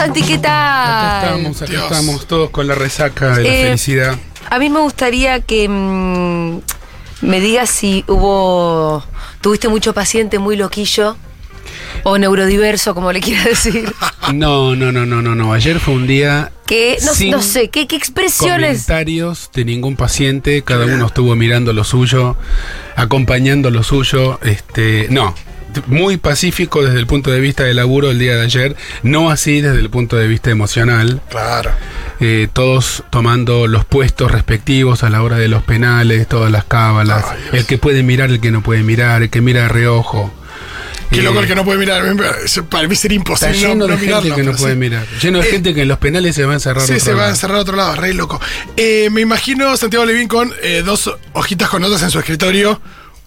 Santi, ¿qué Acá tal? estamos, acá Dios. estamos todos con la resaca de la Eh, felicidad. A mí me gustaría que mm, me digas si hubo. Tuviste mucho paciente muy loquillo o neurodiverso, como le quieras decir. No, no, no, no, no, no. Ayer fue un día Que no, sin no sé, ¿qué, qué expresiones? comentarios de ningún paciente. Cada uno estuvo mirando lo suyo, acompañando lo suyo. Este, no. Muy pacífico desde el punto de vista del laburo el día de ayer, no así desde el punto de vista emocional. Claro. Eh, todos tomando los puestos respectivos a la hora de los penales, todas las cábalas, Ay, el que puede mirar, el que no puede mirar, el que mira de reojo. Qué Eh, loco el que no puede mirar. Para mí sería Está imposible lleno no, de no gente mirarlo. que no puede sí. mirar. Lleno de Eh, gente que en los penales se va a encerrar. Sí, otro se va a encerrar a otro lado, re loco. Eh, me imagino Santiago Levín con eh, dos hojitas con notas en su escritorio.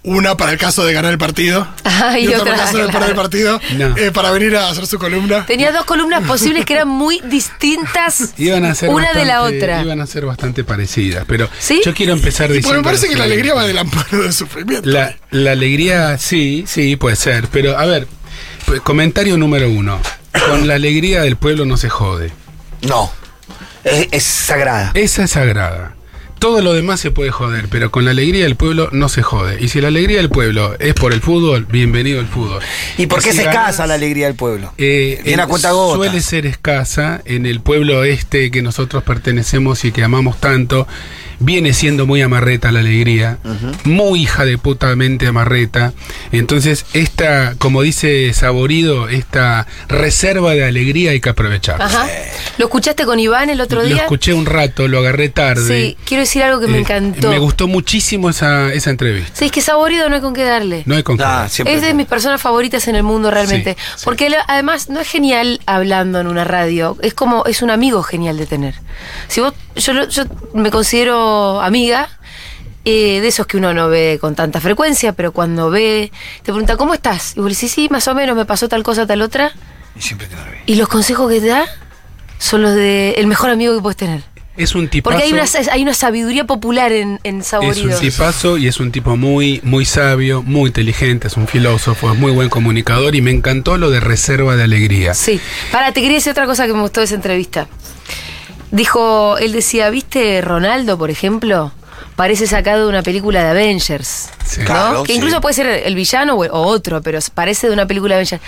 Una para el caso de ganar el partido. Ah, y otra otra, para el caso de perder el partido. No. eh, para venir a hacer su columna. Tenía dos columnas posibles que eran muy distintas Iban a ser una de la bastante- otra. Iban a ser bastante parecidas. Pero ¿Sí? yo quiero empezar Y diciendo. porque me parece que la alegría va del amparo del sufrimiento. La, la alegría, sí, sí, puede ser. Pero, a ver, pues, comentario número uno. Con la alegría del pueblo no se jode. No. Es, es sagrada. Esa es sagrada. Todo lo demás se puede joder, pero con la alegría del pueblo no se jode. Y si la alegría del pueblo es por el fútbol, bienvenido al fútbol. ¿Y por qué si es escasa la alegría del pueblo? Eh, a eh, cuenta gota. Suele ser escasa en el pueblo este que nosotros pertenecemos y que amamos tanto. Viene siendo muy amarreta la alegría, muy hija de putamente amarreta. Entonces, esta, como dice Saborido, esta reserva de alegría hay que aprovechar. Ajá. ¿Lo escuchaste con Iván el otro Lo día? escuché un rato, lo agarré tarde. Sí, quiero decir algo que me Eh, encantó. Me gustó muchísimo esa, esa entrevista. Sí, es que saborido no hay con qué darle. No hay con qué. Ah, siempre. Es de mis personas favoritas en el mundo realmente. Sí, sí. Porque además no es genial hablando en una radio, es como es un amigo genial de tener. Si vos, yo, lo- yo me considero amiga eh, de esos que uno no ve con tanta frecuencia, pero cuando ve, te pregunta, ¿cómo estás? Y vos le decís, sí, más o menos, me pasó tal cosa, tal otra. Y siempre te lo vi. Y los consejos que te da son los de el mejor amigo que puedes tener. Es un tipazo. Porque hay una, hay una sabiduría popular en, en Es un tipazo y es un tipo muy, muy sabio, muy inteligente, es un filósofo, es muy buen comunicador y me encantó lo de reserva de alegría. Sí. Para, te quería decir otra cosa que me gustó de esa entrevista. Dijo, él decía, ¿viste Ronaldo, por ejemplo? Parece sacado de una película de Avengers. Sí. ¿no? Claro, que sí. incluso puede ser el villano o, o otro, pero parece de una película de Avengers.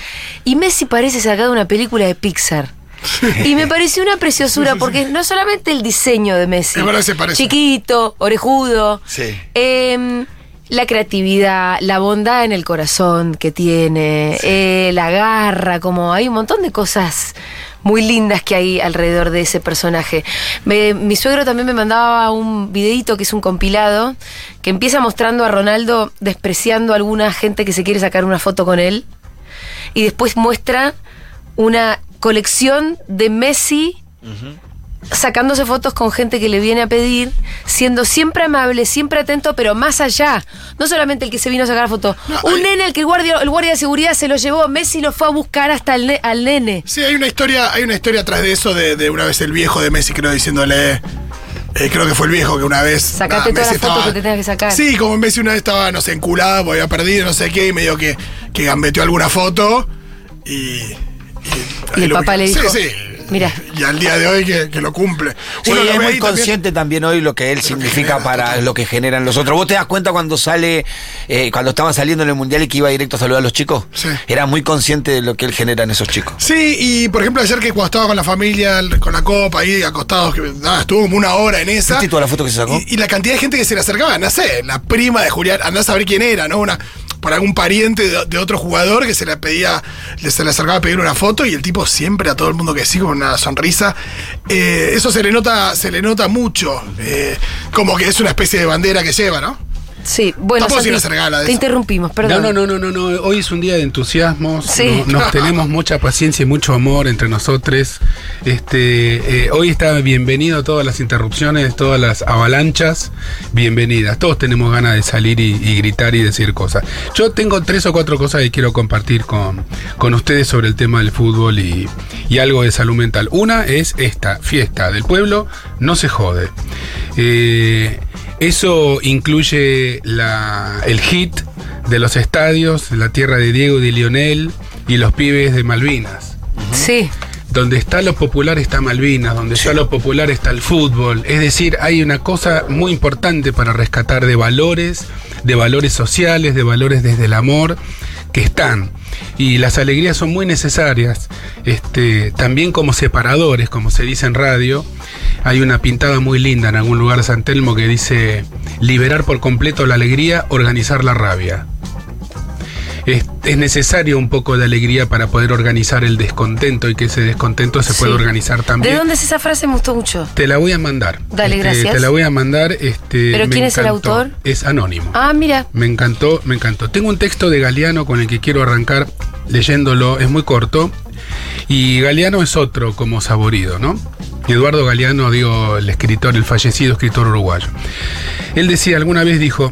Y Messi parece sacado de una película de Pixar. Y me pareció una preciosura porque no solamente el diseño de Messi, parece. chiquito, orejudo. Em, la creatividad, la bondad en el corazón que tiene, eh, la garra, como hay un montón de cosas muy lindas que hay alrededor de ese personaje. Me- mi suegro también me mandaba un videito que es un compilado que empieza mostrando a Ronaldo despreciando a alguna gente que se quiere sacar una foto con él y después muestra una colección de Messi sacándose fotos con gente que le viene a pedir, siendo siempre amable, siempre atento, pero más allá. No solamente el que se vino a sacar la foto. Un nene al que el guardia, el guardia de seguridad se lo llevó, Messi lo fue a buscar hasta el ne- al nene. Sí, hay una historia, hay una historia atrás de eso de, de una vez el viejo de Messi, creo, diciéndole. eh, creo que fue el viejo que una vez. Sacate todas Messi las fotos que te tengas que sacar. Sí, como Messi una vez estaba, no sé, enculado, porque había perdido, no sé qué, y medio que, que gambeteó alguna foto. Y. Y, Y el papá le dijo, Sí, sí. "Mira". Y al día de hoy que, que lo cumple. Sí, Uno lo es muy también. consciente también hoy lo que él significa genera, para total. lo que generan los otros. ¿Vos te das cuenta cuando sale, eh, cuando estaba saliendo en el mundial y que iba directo a saludar a los chicos? Sí. Era muy consciente de lo que él genera en esos chicos. Sí, y por ejemplo, ayer que cuando estaba con la familia, con la copa ahí acostados, que nada, estuvo como una hora en esa. ¿Viste toda la foto que se sacó? Y, y la cantidad de gente que se le acercaba, no sé, la prima de Julián, andás a saber quién era, ¿no? Una, por algún pariente de, otro jugador que se le pedía, se le acercaba a pedir una foto y el tipo siempre a todo el mundo que sí, con una sonrisa. Eh, eso se le nota, se le nota mucho. eh, como que es una especie de bandera que lleva, ¿no? Sí, bueno, Santi, regala te interrumpimos, perdón. No, no, no, no, no, no. Hoy es un día de entusiasmo. Sí. No- nos tenemos mucha paciencia y mucho amor entre nosotros. Este, eh, hoy está bienvenido todas las interrupciones, todas las avalanchas. Bienvenidas. Todos tenemos ganas de salir y, y gritar y decir cosas. Yo tengo tres o cuatro cosas que quiero compartir con, con ustedes sobre el tema del fútbol y, y algo de salud mental. Una es esta fiesta del pueblo, no se jode. Eh, eso incluye la, el hit de los estadios, la tierra de Diego y de Lionel y los pibes de Malvinas. Sí. Donde está lo popular está Malvinas, donde está lo popular está el fútbol. Es decir, hay una cosa muy importante para rescatar de valores, de valores sociales, de valores desde el amor, que están. Y las alegrías son muy necesarias, este, también como separadores, como se dice en radio. Hay una pintada muy linda en algún lugar de San Telmo que dice, liberar por completo la alegría, organizar la rabia. Es, es necesario un poco de alegría para poder organizar el descontento y que ese descontento se pueda Sí. organizar también. ¿De dónde es esa frase? Me gustó mucho. Te la voy a mandar. Dale, Este, gracias. Te la voy a mandar. Este, ¿Pero quién es el autor? Es anónimo. Ah, mira. Me encantó, me encantó. Tengo un texto de Galeano con el que quiero arrancar leyéndolo. Es muy corto. Y Galeano es otro como saborido, ¿no? Eduardo Galeano, digo, el escritor, el fallecido escritor uruguayo. Él decía, alguna vez dijo,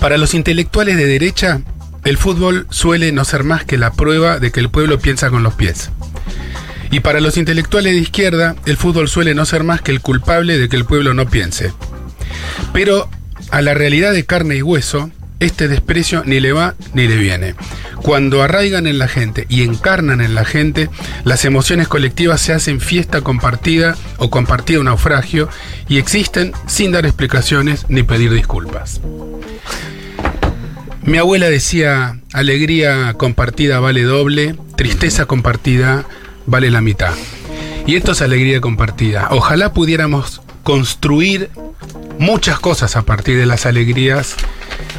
para los intelectuales de derecha, el fútbol suele no ser más que la prueba de que el pueblo piensa con los pies. Y para los intelectuales de izquierda, el fútbol suele no ser más que el culpable de que el pueblo no piense. Pero a la realidad de carne y hueso, este desprecio ni le va ni le viene. Cuando arraigan en la gente y encarnan en la gente, las emociones colectivas se hacen fiesta compartida o compartido naufragio y existen sin dar explicaciones ni pedir disculpas. Mi abuela decía, alegría compartida vale doble, tristeza compartida vale la mitad. Y esto es alegría compartida. Ojalá pudiéramos construir muchas cosas a partir de las alegrías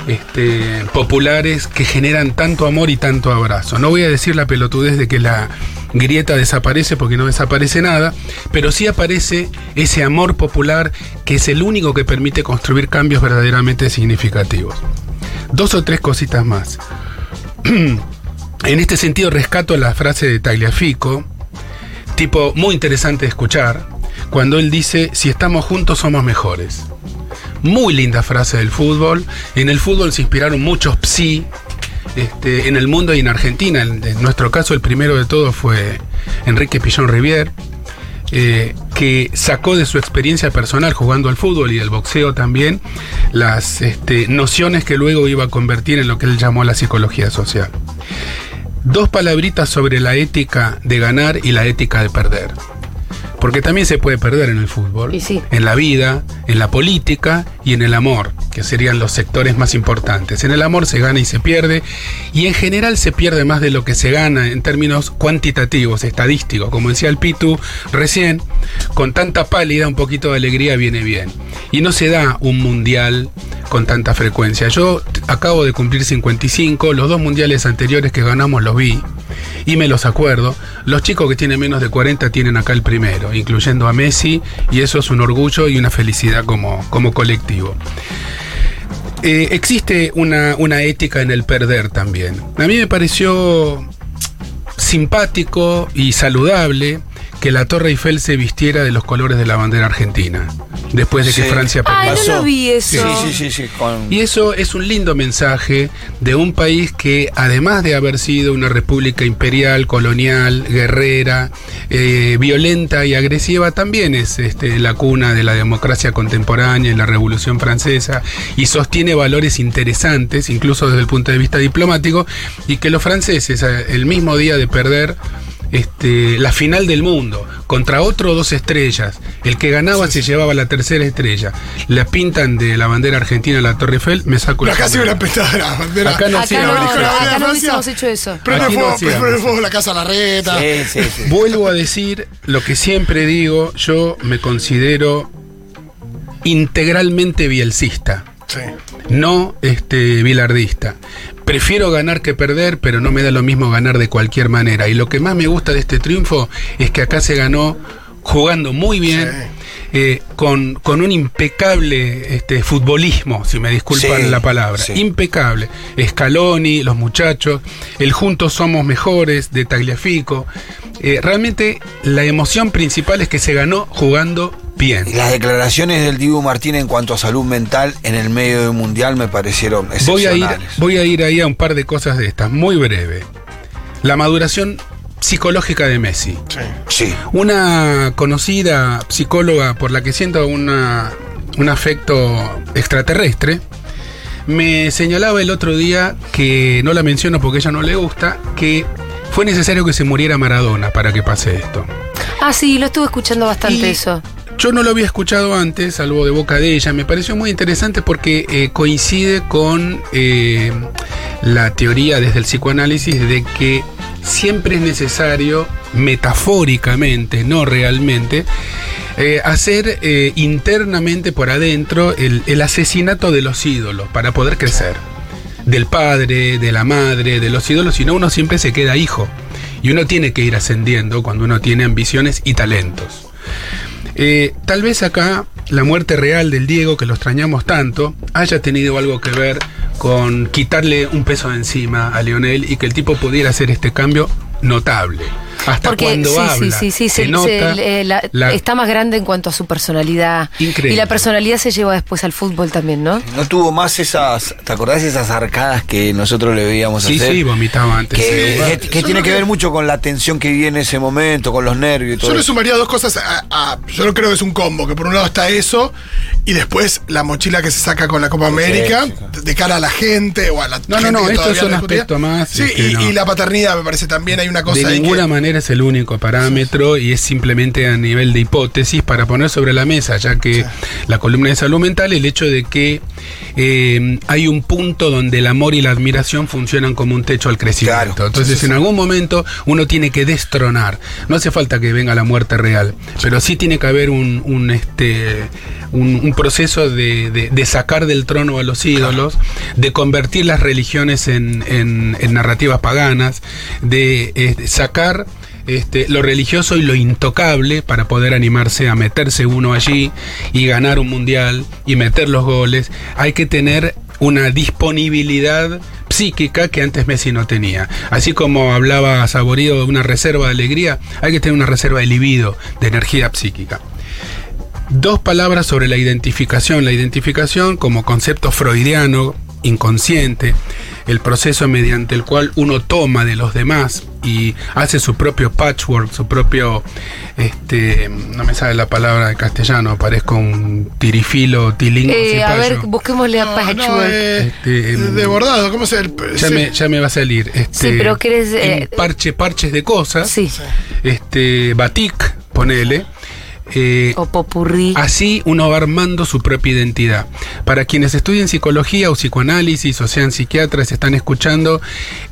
este, populares que generan tanto amor y tanto abrazo. No voy a decir la pelotudez de que la grieta desaparece porque no desaparece nada, pero sí aparece ese amor popular que es el único que permite construir cambios verdaderamente significativos. Dos o tres cositas más. en este sentido rescato la frase de Tagliafico, tipo muy interesante de escuchar, cuando él dice, si estamos juntos somos mejores. Muy linda frase del fútbol. En el fútbol se inspiraron muchos psi. Este, en el mundo y en Argentina, en, nuestro caso el primero de todos fue Enrique Pillón Rivier, eh, que sacó de su experiencia personal jugando al fútbol y al boxeo también las este, nociones que luego iba a convertir en lo que él llamó la psicología social. Dos palabritas sobre la ética de ganar y la ética de perder. Porque también se puede perder en el fútbol, sí. en la vida, en la política y en el amor, que serían los sectores más importantes. En el amor se gana y se pierde, y en general se pierde más de lo que se gana en términos cuantitativos, estadísticos. Como decía el Pitu recién, con tanta pálida un poquito de alegría viene bien. Y no se da un mundial con tanta frecuencia. Yo acabo de cumplir 55, los dos mundiales anteriores que ganamos los vi y me los acuerdo. Los chicos que tienen menos de 40 tienen acá el primero, incluyendo a Messi, y eso es un orgullo y una felicidad como, como colectivo. Eh, existe una, una ética en el perder también. A mí me pareció simpático y saludable que la Torre Eiffel se vistiera de los colores de la bandera argentina, después de que Sí. Francia perdió. Ay, no lo vi eso. Sí, sí, sí, sí, con- Y eso es un lindo mensaje de un país que, además de haber sido una república imperial, colonial, guerrera, eh, violenta y agresiva, también es este, la cuna de la democracia contemporánea y la Revolución Francesa y sostiene valores interesantes, incluso desde el punto de vista diplomático, y que los franceses, eh, el mismo día de perder este, la final del mundo contra otro dos estrellas. El que ganaba se llevaba la tercera estrella. La pintan de la bandera argentina a la Torre Eiffel, me saco el acá sí una pintada de la bandera. Acá no Acá hacían no, de acá no hubiésemos hecho eso. Prende no fuego, prende fuego la casa la reta. Sí, sí, sí. Vuelvo a decir lo que siempre digo, yo me considero integralmente bielcista. Sí. no este, bilardista. Prefiero ganar que perder, pero no me da lo mismo ganar de cualquier manera. Y lo que más me gusta de este triunfo es que acá se ganó jugando muy bien, eh, con, con un impecable este, futbolismo, si me disculpan Sí, la palabra. sí. Impecable. Scaloni, los muchachos, el Juntos Somos Mejores de Tagliafico. Eh, realmente la emoción principal es que se ganó jugando bien. Y Las declaraciones del Dibu Martín en cuanto a salud mental en el medio del mundial me parecieron Voy a, ir, voy a ir ahí a un par de cosas de estas, muy breve. La maduración psicológica de Messi. Sí. Sí. Una conocida psicóloga por la que siento una- un afecto extraterrestre me señalaba el otro día que no la menciono porque a ella no le gusta, que fue necesario que se muriera Maradona para que pase esto. Ah, sí, lo estuve escuchando bastante Y eso. Yo no lo había escuchado antes, salvo de boca de ella. Me pareció muy interesante porque eh, coincide con eh, la teoría desde el psicoanálisis de que siempre es necesario, metafóricamente, no realmente, eh, hacer internamente por adentro el, el asesinato de los ídolos para poder crecer. Del padre, de la madre, de los ídolos, si no uno siempre se queda hijo. Y uno tiene que ir ascendiendo cuando uno tiene ambiciones y talentos. Eh, tal vez acá la muerte real del Diego, que lo extrañamos tanto, haya tenido algo que ver con quitarle un peso de encima a Lionel y que el tipo pudiera hacer este cambio notable. Hasta Porque cuando sí, habla, sí, sí, sí, se se- nota se- eh, la- la- está más grande en cuanto a su personalidad. Increíble. Y la personalidad se lleva después al fútbol también, ¿no? No tuvo más esas, ¿te acordás de esas arcadas que nosotros le veíamos Sí, hacer? sí, vomitaba antes. Que, sí. que- que Yo tiene no que ver mucho con la tensión que vive en ese momento, con los nervios y todo. Yo le sumaría dos cosas a, a- Yo no creo que es un combo, que por un lado está eso, y después la mochila que se saca con la Copa América, sí, de- cara a la gente o a la No, no, gente no, que esto es un no aspecto más, Sí, y, no. y la paternidad me parece también hay una cosa de ahí ninguna que- manera es el único parámetro y es simplemente a nivel de hipótesis para poner sobre la mesa, ya que la columna de salud mental, el hecho de que eh, hay un punto donde el amor y la admiración funcionan como un techo al crecimiento. Claro. Entonces, en algún momento uno tiene que destronar. No hace falta que venga la muerte real, pero sí tiene que haber un, un, este, un, un proceso de, de- de sacar del trono a los ídolos, de convertir las religiones en, en- en narrativas paganas, de eh, sacar este, lo religioso y lo intocable para poder animarse a meterse uno allí y ganar un mundial y meter los goles. Hay que tener una disponibilidad psíquica que antes Messi no tenía. Así como hablaba Saborido de una reserva de alegría, hay que tener una reserva de libido, de energía psíquica. Dos palabras sobre la identificación. La identificación como concepto freudiano, inconsciente, el proceso mediante el cual uno toma de los demás y hace su propio patchwork, su propio, este, no me sale la palabra de castellano, parezco un tirifilo, tilingo, Eh, a ver, busquémosle a No, Patchwork. no, eh, Este, em, de bordado, ¿cómo se el, ya, sí. me, ya me va a salir. Este, Sí, pero querés, eh, en parche, parches de cosas. Sí. Este, batik, ponele. Eh, O popurrí. Así uno va armando su propia identidad. Para quienes estudian psicología o psicoanálisis o sean psiquiatras, están escuchando,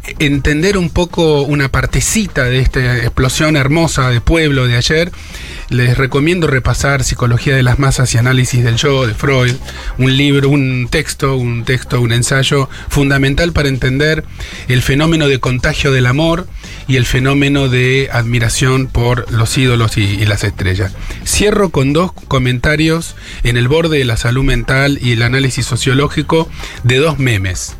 eh, entender un poco una partecita de esta explosión hermosa de pueblo de ayer, les recomiendo repasar Psicología de las Masas y Análisis del Yo de Freud, un libro, un texto, un texto, un ensayo fundamental para entender el fenómeno de contagio del amor y el fenómeno de admiración por los ídolos y, las estrellas. Cierro con dos comentarios en el borde de la salud mental y el análisis sociológico de dos memes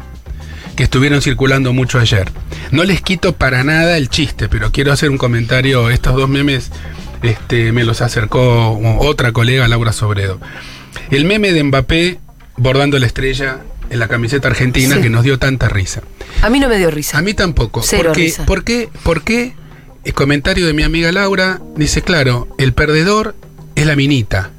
que estuvieron circulando mucho ayer. No les quito para nada el chiste, pero quiero hacer un comentario. Estos dos memes este, me los acercó otra colega, Laura Sobredo. El meme de Mbappé bordando la estrella en la camiseta argentina Sí. que nos dio tanta risa. A mí no me dio risa. A mí tampoco. Cero porque, risa. ¿Por qué? ¿Por qué? El comentario de mi amiga Laura dice, claro, el perdedor es la minita.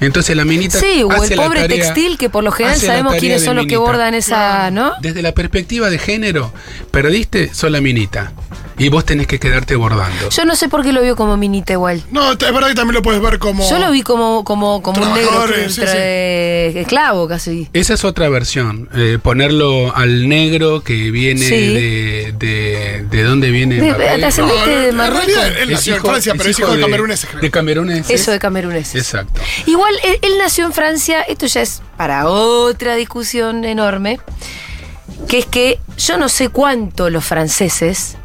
Entonces la minita Sí, o el pobre tarea- textil que por lo general sabemos quiénes son los que bordan esa, ¿no? Desde la perspectiva de género, perdiste, sos la minita. Y vos tenés que quedarte bordando. Yo no sé por qué lo vio como minita igual. No, es verdad que también lo puedes ver como. Yo lo vi como, como, como un negro que sí, de esclavo casi. Esa es otra versión. eh, ponerlo al negro que viene Sí. de, de. ¿De dónde viene? De- Mbappé? de No, de en Marruecos. realidad él nació en Francia, pero es hijo de cameruneses. creo. De cameruneses. Eso de cameruneses. Exacto. Igual él, él nació en Francia, esto ya es para otra discusión enorme, que es que yo no sé cuánto los franceses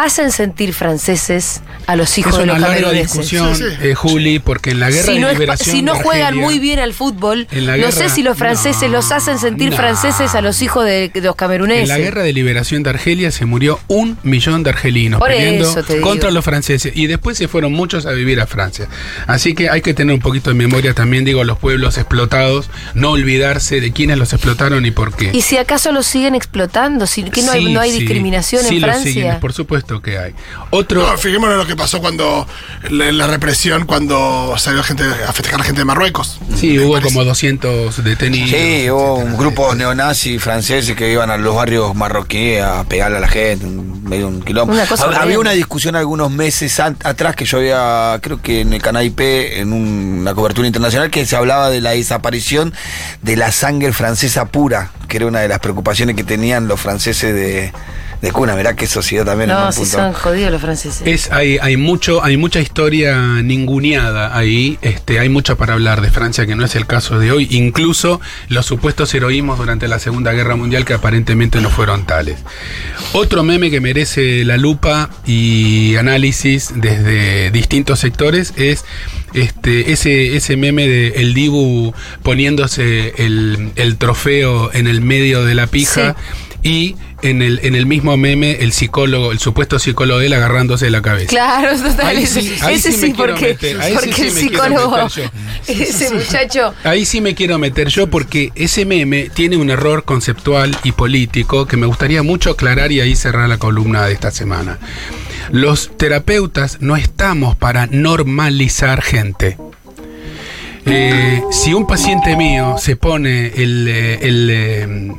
hacen sentir franceses a los hijos Es de una los larga cameruneses. discusión, Sí, sí. eh, Juli, porque en la guerra Si de no, liberación. si no de juegan Argelia- muy bien al fútbol, no sé si los franceses no, los hacen sentir no. franceses a los hijos de, de los cameruneses. En la guerra de liberación de Argelia se murió un millón de argelinos Por peleando eso te digo. contra los franceses y después se fueron muchos a vivir a Francia. Así que hay que tener un poquito de memoria también, digo, los pueblos explotados, no olvidarse de quiénes los explotaron y por qué. ¿Y si acaso los siguen explotando? Si, ¿Que no hay, no hay sí, discriminación sí en los Francia? siguen, por supuesto que hay. Otro, No, fijémonos en lo que pasó cuando la, la represión cuando salió gente a festejar a gente de Marruecos. sí, hubo parece. como 200 detenidos. Sí, hubo un grupo neonazis franceses que iban a los barrios marroquíes a pegarle a la gente, medio un quilombo. Una cosa había una discusión algunos meses atrás que yo había, creo que en el canal IP, en un- una cobertura internacional, que se hablaba de la desaparición de la sangre francesa pura, que era una de las preocupaciones que tenían los franceses de, de cuna. Mirá qué sociedad también en No, un si punto. son jodidos los franceses. Es, hay, hay mucho, hay mucha historia ninguneada ahí, este, hay mucho para hablar de Francia que no es el caso de hoy, incluso los supuestos heroísmos durante la Segunda Guerra Mundial que aparentemente no fueron tales. Otro meme que merece la lupa y análisis desde distintos sectores es este, ese, ese meme de el Dibu poniéndose el, el trofeo en el medio de la pija. Y en el, en el mismo meme, el psicólogo, el supuesto psicólogo de él agarrándose la cabeza. Claro, total. Ahí ese sí- ese ahí sí, sí porque, sí porque sí el psicólogo, ese muchacho, Ahí sí me quiero meter yo porque ese meme tiene un error conceptual y político que me gustaría mucho aclarar y ahí cerrar la columna de esta semana. Los terapeutas no estamos para normalizar gente. Eh, si un paciente mío se pone el, eh, el, eh,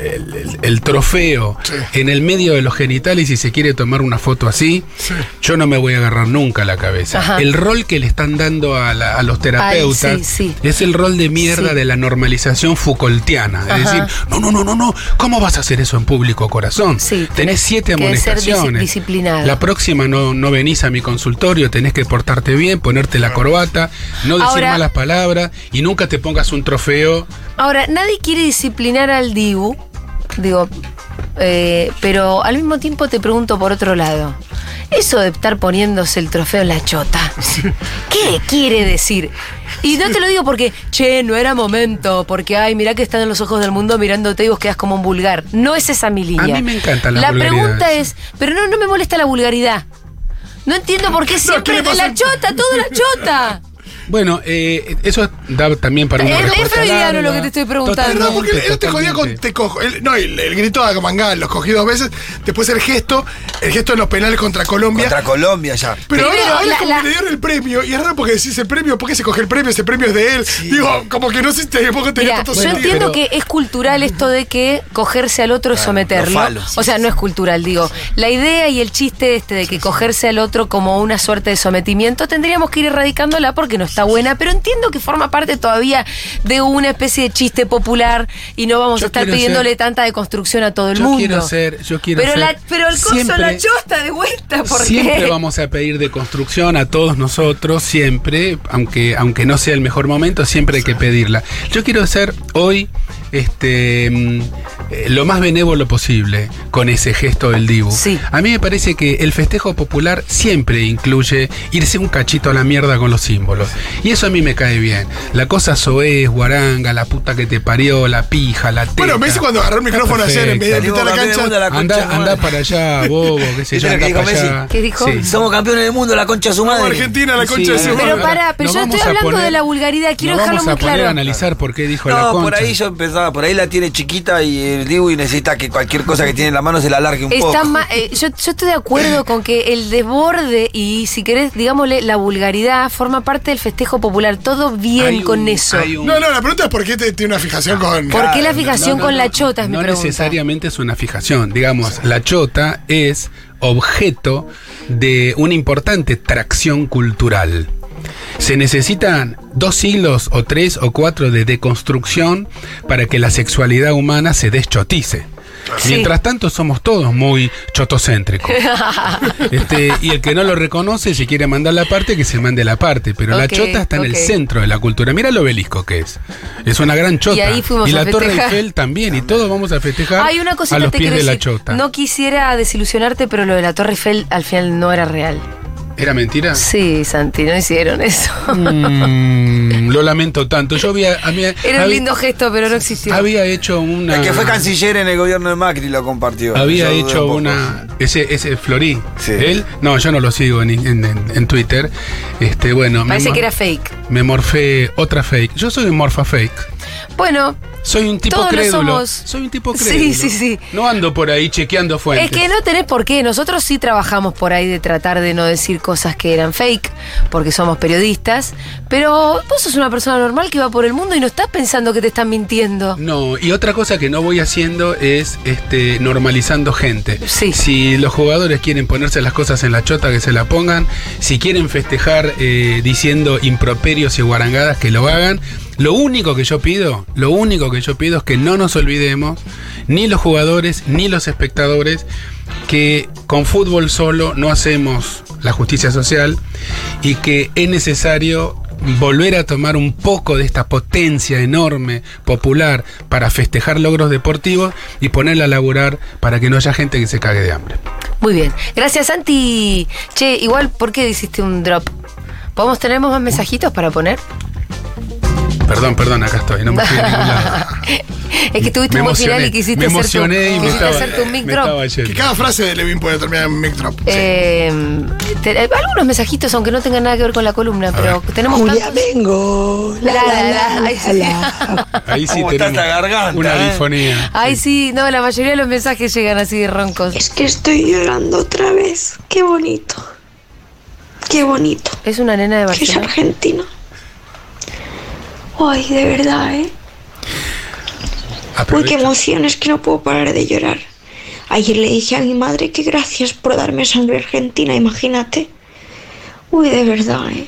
el- el- el trofeo Sí. en el medio de los genitales y se quiere tomar una foto así, Sí. yo no me voy a agarrar nunca la cabeza. Ajá. El rol que le están dando a, la- a los terapeutas Ay, sí, sí. es el rol de mierda Sí. de la normalización Foucaultiana. Es decir, no, no, no, no, no, ¿cómo vas a hacer eso en público, corazón? Sí, tenés tenés siete que ser disi- amonestaciones. La próxima no, no venís a mi consultorio, tenés que portarte bien, ponerte la corbata, no decir Ahora- malas palabras y nunca te pongas un trofeo. Ahora, nadie quiere disciplinar al Dibu, digo, eh, pero al mismo tiempo te pregunto por otro lado. Eso de estar poniéndose el trofeo en la chota, ¿qué quiere decir? Y no te lo digo porque, che, no era momento, porque, ay, mirá que están en los ojos del mundo mirándote y vos quedas como un vulgar. No es esa mi línea. A mí me encantan las La pregunta es, pero no, no me molesta la vulgaridad. No entiendo por qué siempre ¿qué le de la chota, todo la chota. Bueno, eh, eso da también para una Es- freudiano lo que te estoy preguntando. No, porque él te jodía con totalmente. te cojo. Él- no, el, el grito a Mangal, los cogí dos veces. Después el gesto, el gesto en los penales contra Colombia. Contra Colombia ya. Pero ahora, ahora la- como la- que le dieron el premio. Y es raro porque decís el premio, ¿por qué se coge el premio? Ese premio es de él. Digo, como que no sé si tampoco tenía Mira, tanto yo sentido. entiendo pero- que es cultural esto de que cogerse al otro es Claro, someterlo. O sea, no es cultural, digo. La idea y el chiste este de que cogerse al otro como una suerte de sometimiento, tendríamos que ir erradicándola porque no está buena, pero entiendo que forma parte todavía de una especie de chiste popular y no vamos Yo a estar pidiéndole ser- tanta deconstrucción a todo el Yo mundo. quiero ser, yo quiero pero, ser la, pero el coso, siempre- la chosta de vuelta, ¿por siempre qué? vamos a pedir de construcción a todos nosotros, siempre, aunque, aunque no sea el mejor momento, siempre hay que pedirla. Yo quiero ser hoy este mm, eh, lo más benévolo posible con ese gesto del Dibu. Sí. A mí me parece que el festejo popular siempre incluye irse un cachito a la mierda con los símbolos. Y eso a mí me cae bien. La cosa soez, guaranga, la puta que te parió, la pija, la teta. Bueno, Messi cuando agarró el micrófono ayer en vez de la campeones del mundo a cancha. la concha Anda, anda para allá, bobo, qué sé yo, ¿Viste lo anda que allá. Messi? ¿Qué dijo? Sí. Somos campeones del mundo, la concha de su Vamos, madre. Argentina, la concha Sí, de su Pero madre. pará, pero Nos yo estoy vamos hablando poner- de la vulgaridad, quiero dejarlo vamos muy a poner claro. a analizar por qué dijo la No, concha. por ahí yo empezaba, por ahí la tiene chiquita y el Dibu y necesita que cualquier cosa que tiene en la mano se la alargue un Está poco. eh, yo, yo estoy de acuerdo con que el desborde y, si querés, digámosle, la vulgaridad forma parte del festejo popular. Todo bien Hay un- con eso. un- No, no, la pregunta es por qué te- tiene una fijación con. ¿Por qué la fijación no, con no, la chota es mi no pregunta? necesariamente es una fijación. Digamos, la chota es objeto de una importante tracción cultural. Se necesitan dos siglos o tres o cuatro de deconstrucción para que la sexualidad humana se deschotice. Sí. Mientras tanto somos todos muy chotocéntricos. Este, y el que no lo reconoce, si quiere mandar la parte, que se mande la parte. Pero la chota está en el centro de la cultura. Mira lo obelisco que es. Es una gran chota. Y ahí fuimos la a Torre. Eiffel también. Y todos vamos a festejar Hay una cosita a los pies de la chota. No quisiera desilusionarte, pero lo de la Torre Eiffel al final no era real. ¿Era mentira? Sí, Santi, no hicieron eso. Mm, lo lamento tanto. Yo había, había, Era un había- lindo gesto, pero no existió. había hecho una. El que fue canciller en el gobierno de Macri lo compartió. Había hecho un una. Ese, ese Florí. Sí. Él. No, yo no lo sigo en, en- en- en Twitter. Este, bueno. me Parece que era fake. Me morfé otra fake. Yo soy un morfa fake. Bueno, Soy un tipo Todos lo crédulo. somos. Soy un tipo Sí, crédulo. sí, sí. No ando por ahí chequeando fuentes. es que no tenés por qué. Nosotros sí trabajamos por ahí de tratar de no decir cosas que eran fake, porque somos periodistas. Pero vos sos una persona normal que va por el mundo y no estás pensando que te están mintiendo. No, y otra cosa que no voy haciendo es este normalizando gente. Sí. Si los jugadores quieren ponerse las cosas en la chota, que se la pongan. Si quieren festejar eh, diciendo improperios y guarangadas, que lo hagan. Lo único que yo pido, lo único que yo pido es que no nos olvidemos, ni los jugadores, ni los espectadores, que con fútbol solo no hacemos la justicia social y que es necesario volver a tomar un poco de esta potencia enorme, popular, para festejar logros deportivos y ponerla a laburar para que no haya gente que se cague de hambre. Muy bien. Gracias, Santi. Che, igual, ¿por qué hiciste un drop? ¿Podemos tener más mensajitos para poner? Perdón, perdón, acá estoy, no me fui a ningún lado. es que tuviste Me un buen final emocioné, y quisiste me hacer tu, emocioné y me quisiste estaba, hacer tu mic drop. Que cada frase de Levin puede terminar en mic drop. Eh, te- algunos mensajitos, aunque no tengan nada que ver con la columna, pero tenemos Julia, tantos- vengo. La, La, la, la, sí. la. Ahí sí ¿Cómo está tenemos garganta, una eh? difonía. Ay, sí, no, la mayoría de los mensajes llegan así de roncos. Es que estoy llorando otra vez. Qué bonito. Qué bonito. Es una nena de Que es Barcelona. Ay, de verdad, ¿eh? Uy, qué emoción, es que no puedo parar de llorar. Ayer le dije a mi madre que gracias por darme sangre argentina, imagínate. Uy, de verdad, ¿eh?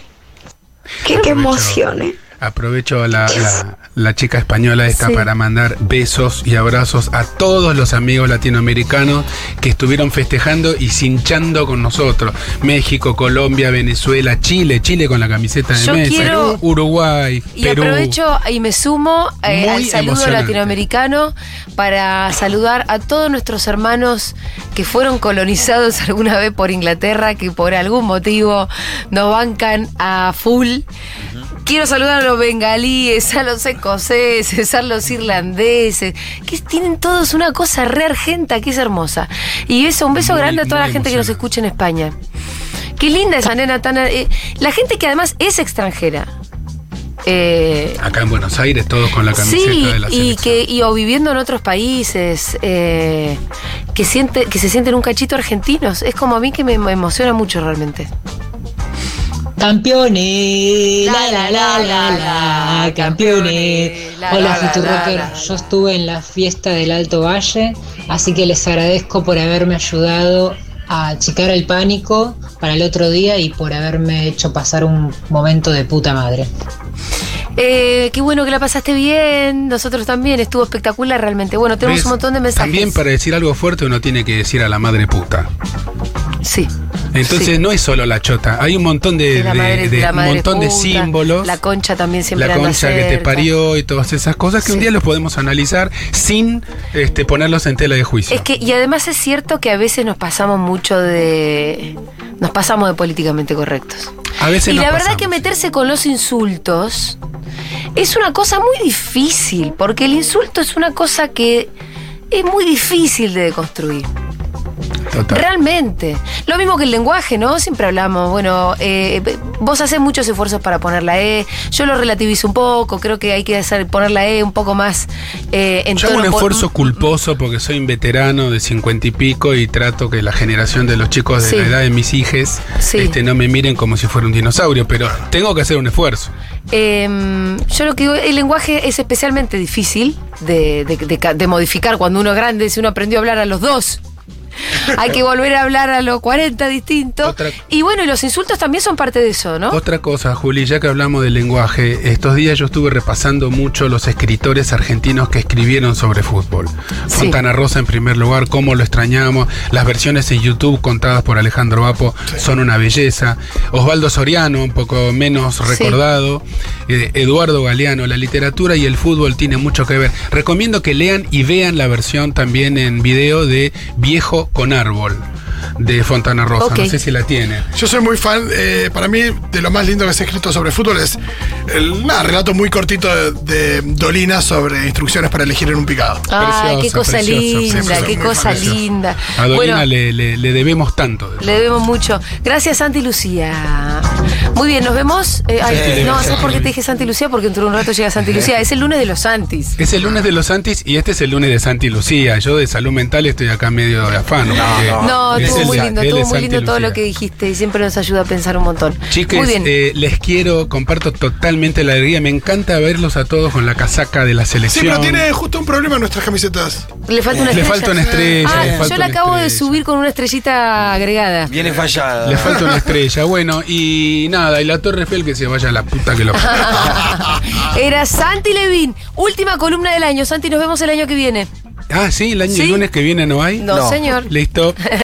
Qué, qué emoción, ¿eh? Aprovecho la- la chica española esta Sí. para mandar besos y abrazos a todos los amigos latinoamericanos que estuvieron festejando y cinchando con nosotros. México, Colombia, Venezuela, Chile, Chile con la camiseta de Yo quiero- Uruguay, Y Perú. aprovecho y me sumo eh, al saludo latinoamericano para saludar a todos nuestros hermanos que fueron colonizados alguna vez por Inglaterra, que por algún motivo nos bancan a full. Quiero saludar a los bengalíes, a los escoceses, a los irlandeses, que tienen todos una cosa re argenta que es hermosa. Y eso, un beso Muy, grande a toda la gente que nos escucha en España. Qué linda esa nena tan... eh, la gente que además es extranjera. Eh, Acá en Buenos Aires, todos con la camiseta sí, de la y que y o viviendo en otros países eh, que siente que se sienten un cachito argentinos. Es como a mí que me emociona mucho realmente. Campeones, La, la la la la campeones. La, Hola la, la, Futurocker, la, la. yo estuve en la fiesta del Alto Valle, así que les agradezco por haberme ayudado a achicar el pánico para el otro día y por haberme hecho pasar un momento de puta madre. Eh, qué bueno que la pasaste bien. Nosotros también. Estuvo espectacular realmente. Bueno, tenemos ¿Ves? un montón de mensajes. También para decir algo fuerte uno tiene que decir a la madre puta. Sí. Entonces Sí. no es solo la chota, hay un montón de, la madre- la montón de símbolos. La concha también siempre la anda concha que te parió y todas esas cosas que un día los podemos analizar sin este, ponerlos en tela de juicio. Es que, y además es cierto que a veces nos pasamos mucho de. Nos pasamos de políticamente correctos. a veces Y la verdad pasamos. que meterse con los insultos es una cosa muy difícil, porque el insulto es una cosa que es muy difícil de deconstruir. Total. Realmente. Lo mismo que el lenguaje, ¿no? Siempre hablamos, bueno, eh, vos haces muchos esfuerzos para poner la E, yo lo relativizo un poco, creo que hay que hacer, poner la E un poco más eh, en Yo hago un esfuerzo culposo porque soy un veterano de cincuenta y pico y trato que la generación de los chicos de Sí. la edad de mis hijes Sí. este, no me miren como si fuera un dinosaurio, pero tengo que hacer un esfuerzo. Eh, yo lo que digo, el lenguaje es especialmente difícil de, de- de ca- de modificar cuando uno es grande, si uno aprendió a hablar a los dos. Hay que volver a hablar a los 40 distinto. Otra- Y bueno, y los insultos también son parte de eso, ¿no? Otra cosa, Juli, ya que hablamos del lenguaje, estos días yo estuve repasando mucho los escritores argentinos que escribieron sobre fútbol. Sí. Fontana Rosa en primer lugar, cómo lo extrañamos. Las versiones en YouTube contadas por Alejandro Vapo son una belleza. Osvaldo Soriano, un poco menos Sí. recordado. Eh, Eduardo Galeano, la literatura y el fútbol tienen mucho que ver. Recomiendo que lean y vean la versión también en video de Viejo con Árbol de Fontana Rosa. No sé si la tienen. Yo soy muy fan, eh, para mí, de lo más lindo que se ha escrito sobre fútbol es el nada, relato muy cortito de, de Dolina sobre instrucciones para elegir en un picado. Ay, qué cosa preciosa, linda, preciosa, qué cosa preciosa. linda. A Dolina Bueno, le, le- le debemos tanto. de Le debemos mucho. Gracias, Santi Lucía. Muy bien, nos vemos. Eh, ay, Sí. no, ¿sabes por qué te dije Santi Lucía? Porque dentro de un rato llega Santi Lucía. Es el lunes de los Santis. Es el lunes de los Santis y este es el lunes de Santi Lucía. Yo de salud mental estoy acá medio de afán. No, es estuvo muy lindo, estuvo es muy lindo todo lo que dijiste y siempre nos ayuda a pensar un montón. Chiques, muy bien. eh, les quiero, comparto totalmente la alegría. Me encanta verlos a todos con la casaca de la Sí, selección. pero tiene justo un problema en nuestras camisetas. le falta una le estrella. falta una estrella, Ah, le yo la acabo de subir con una estrellita agregada. Viene fallada. Le falta una estrella. Bueno, y nada, y la Torre Eiffel que se vaya a la puta que lo. Era Santi Levin, última columna del año. Santi, nos vemos el año que viene. ah, sí, el año Sí. el lunes que viene no hay. No, No. señor. Listo.